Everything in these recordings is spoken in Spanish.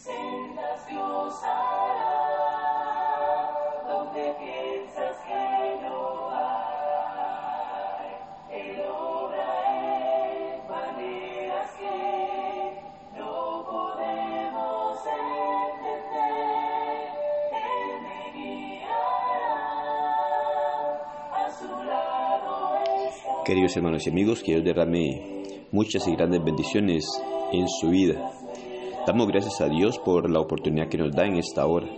sendas Dios hará, donde piensas que no hay. Él obra en maneras que no podemos entender. Él me guiará, a su lado. Queridos hermanos y amigos, que Dios derrame muchas y grandes bendiciones en su vida. Damos gracias a Dios por la oportunidad que nos da en esta hora.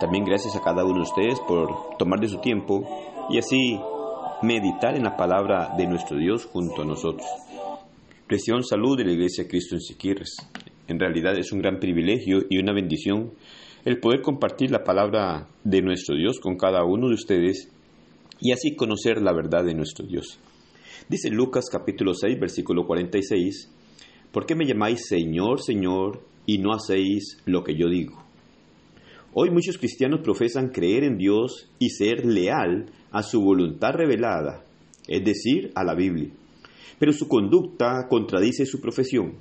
También gracias a cada uno de ustedes por tomar de su tiempo y así meditar en la palabra de nuestro Dios junto a nosotros. Reciban salud de la Iglesia de Cristo en Siquirres. En realidad es un gran privilegio y una bendición el poder compartir la palabra de nuestro Dios con cada uno de ustedes y así conocer la verdad de nuestro Dios. Dice Lucas capítulo 6, versículo 46, ¿por qué me llamáis Señor, Señor, y no hacéis lo que yo digo? Hoy muchos cristianos profesan creer en Dios y ser leal a su voluntad revelada, es decir, a la Biblia, pero su conducta contradice su profesión.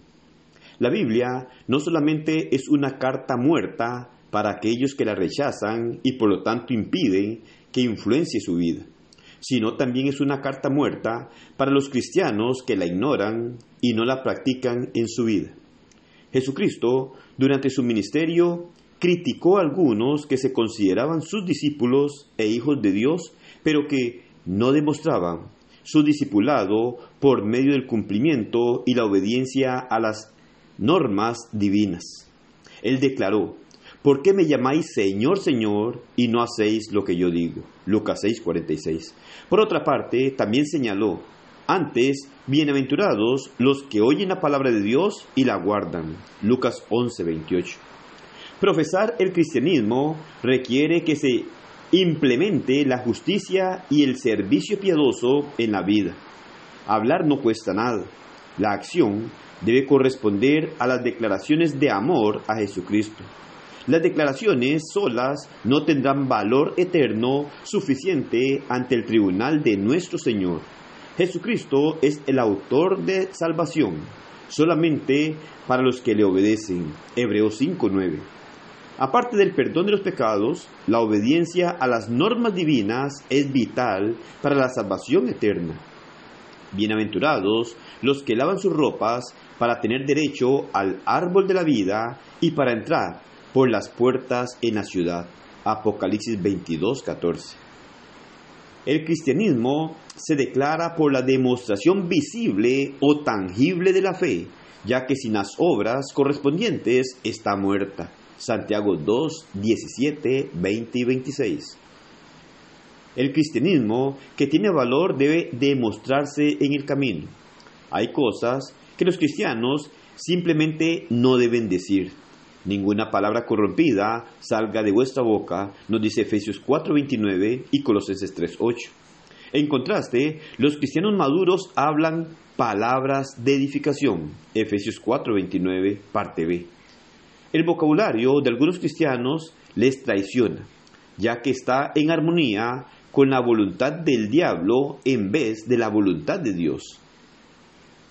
La Biblia no solamente es una carta muerta para aquellos que la rechazan y por lo tanto impiden que influencie su vida, sino también es una carta muerta para los cristianos que la ignoran y no la practican en su vida. Jesucristo, durante su ministerio, criticó a algunos que se consideraban sus discípulos e hijos de Dios, pero que no demostraban su discipulado por medio del cumplimiento y la obediencia a las normas divinas. Él declaró, ¿por qué me llamáis Señor, Señor y no hacéis lo que yo digo? Lucas 6:46. Por otra parte, también señaló, antes, bienaventurados los que oyen la palabra de Dios y la guardan. Lucas 11:28. Profesar el cristianismo requiere que se implemente la justicia y el servicio piadoso en la vida. Hablar no cuesta nada. La acción debe corresponder a las declaraciones de amor a Jesucristo. Las declaraciones solas no tendrán valor eterno suficiente ante el tribunal de nuestro Señor. Jesucristo es el autor de salvación, solamente para los que le obedecen. Hebreos 5:9. Aparte del perdón de los pecados, la obediencia a las normas divinas es vital para la salvación eterna. Bienaventurados los que lavan sus ropas para tener derecho al árbol de la vida y para entrar por las puertas en la ciudad. Apocalipsis 22:14. El cristianismo se declara por la demostración visible o tangible de la fe, ya que sin las obras correspondientes está muerta. Santiago 2, 17, 20 y 26. El cristianismo que tiene valor debe demostrarse en el camino. Hay cosas que los cristianos simplemente no deben decir. Ninguna palabra corrompida salga de vuestra boca, nos dice Efesios 4:29 y Colosenses 3:8. En contraste, los cristianos maduros hablan palabras de edificación, Efesios 4:29, parte B. El vocabulario de algunos cristianos les traiciona, ya que está en armonía con la voluntad del diablo en vez de la voluntad de Dios.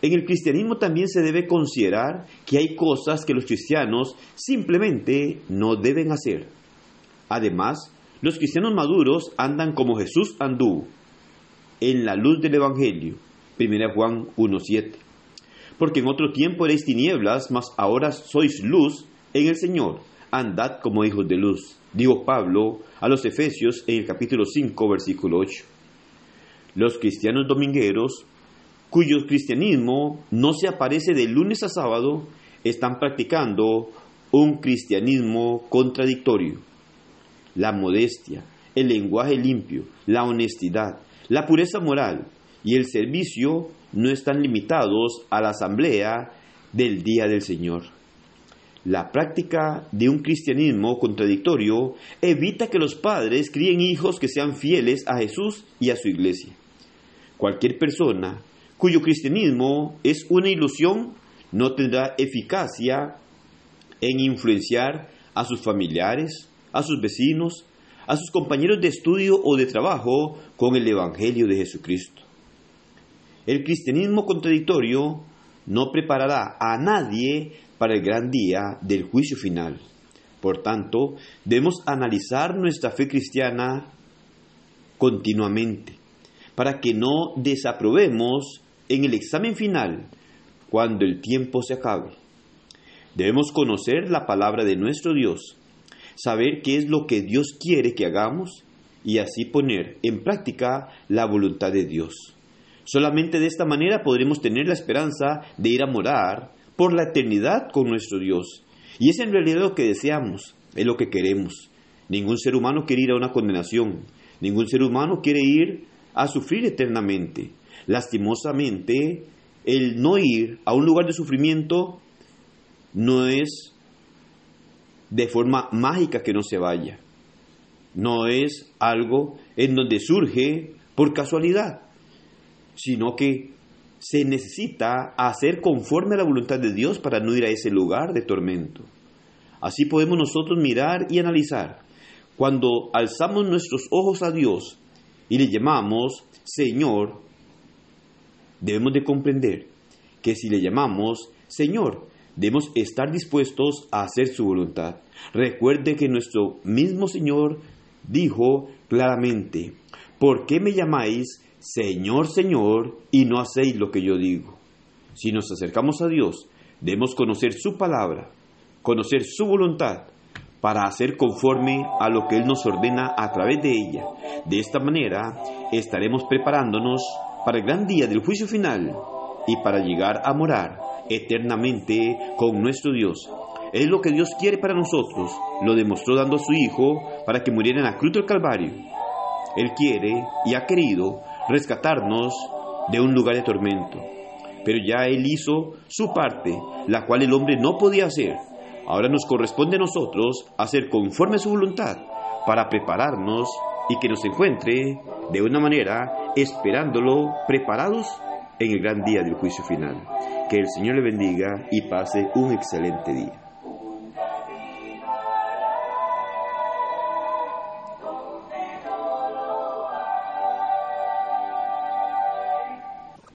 En el cristianismo también se debe considerar que hay cosas que los cristianos simplemente no deben hacer. Además, los cristianos maduros andan como Jesús anduvo, en la luz del Evangelio. 1 Juan 1.7. Porque en otro tiempo erais tinieblas, mas ahora sois luz en el Señor. Andad como hijos de luz. Dijo Pablo a los Efesios en el capítulo 5, versículo 8. Los cristianos domingueros cuyo cristianismo no se aparece de lunes a sábado, están practicando un cristianismo contradictorio. La modestia, el lenguaje limpio, la honestidad, la pureza moral y el servicio no están limitados a la asamblea del día del Señor. La práctica de un cristianismo contradictorio evita que los padres críen hijos que sean fieles a Jesús y a su iglesia. Cualquier persona cuyo cristianismo es una ilusión, no tendrá eficacia en influenciar a sus familiares, a sus vecinos, a sus compañeros de estudio o de trabajo con el Evangelio de Jesucristo. El cristianismo contradictorio no preparará a nadie para el gran día del juicio final. Por tanto, debemos analizar nuestra fe cristiana continuamente para que no desaprobemos en el examen final cuando el tiempo se acabe. Debemos conocer la palabra de nuestro Dios, saber qué es lo que Dios quiere que hagamos y así poner en práctica la voluntad de Dios. Solamente de esta manera podremos tener la esperanza de ir a morar por la eternidad con nuestro Dios. Y es en realidad lo que deseamos, es lo que queremos. Ningún ser humano quiere ir a una condenación, ningún ser humano quiere ir a sufrir eternamente. Lastimosamente, el no ir a un lugar de sufrimiento no es de forma mágica que no se vaya. No es algo en donde surge por casualidad, sino que se necesita hacer conforme a la voluntad de Dios para no ir a ese lugar de tormento. Así podemos nosotros mirar y analizar. Cuando alzamos nuestros ojos a Dios y le llamamos Señor, debemos de comprender que si le llamamos Señor, debemos estar dispuestos a hacer su voluntad. Recuerde que nuestro mismo Señor dijo claramente, ¿por qué me llamáis Señor, Señor y no hacéis lo que yo digo? Si nos acercamos a Dios, debemos conocer su palabra, conocer su voluntad, para hacer conforme a lo que Él nos ordena a través de ella. De esta manera estaremos preparándonos para el gran día del juicio final y para llegar a morar eternamente con nuestro Dios. Es lo que Dios quiere para nosotros. Lo demostró dando a su Hijo para que muriera en la cruz del Calvario. Él quiere y ha querido rescatarnos de un lugar de tormento. Pero ya Él hizo su parte, la cual el hombre no podía hacer. Ahora nos corresponde a nosotros hacer conforme a su voluntad para prepararnos y que nos encuentre de una manera esperándolo preparados en el gran día del juicio final. Que el Señor le bendiga y pase un excelente día.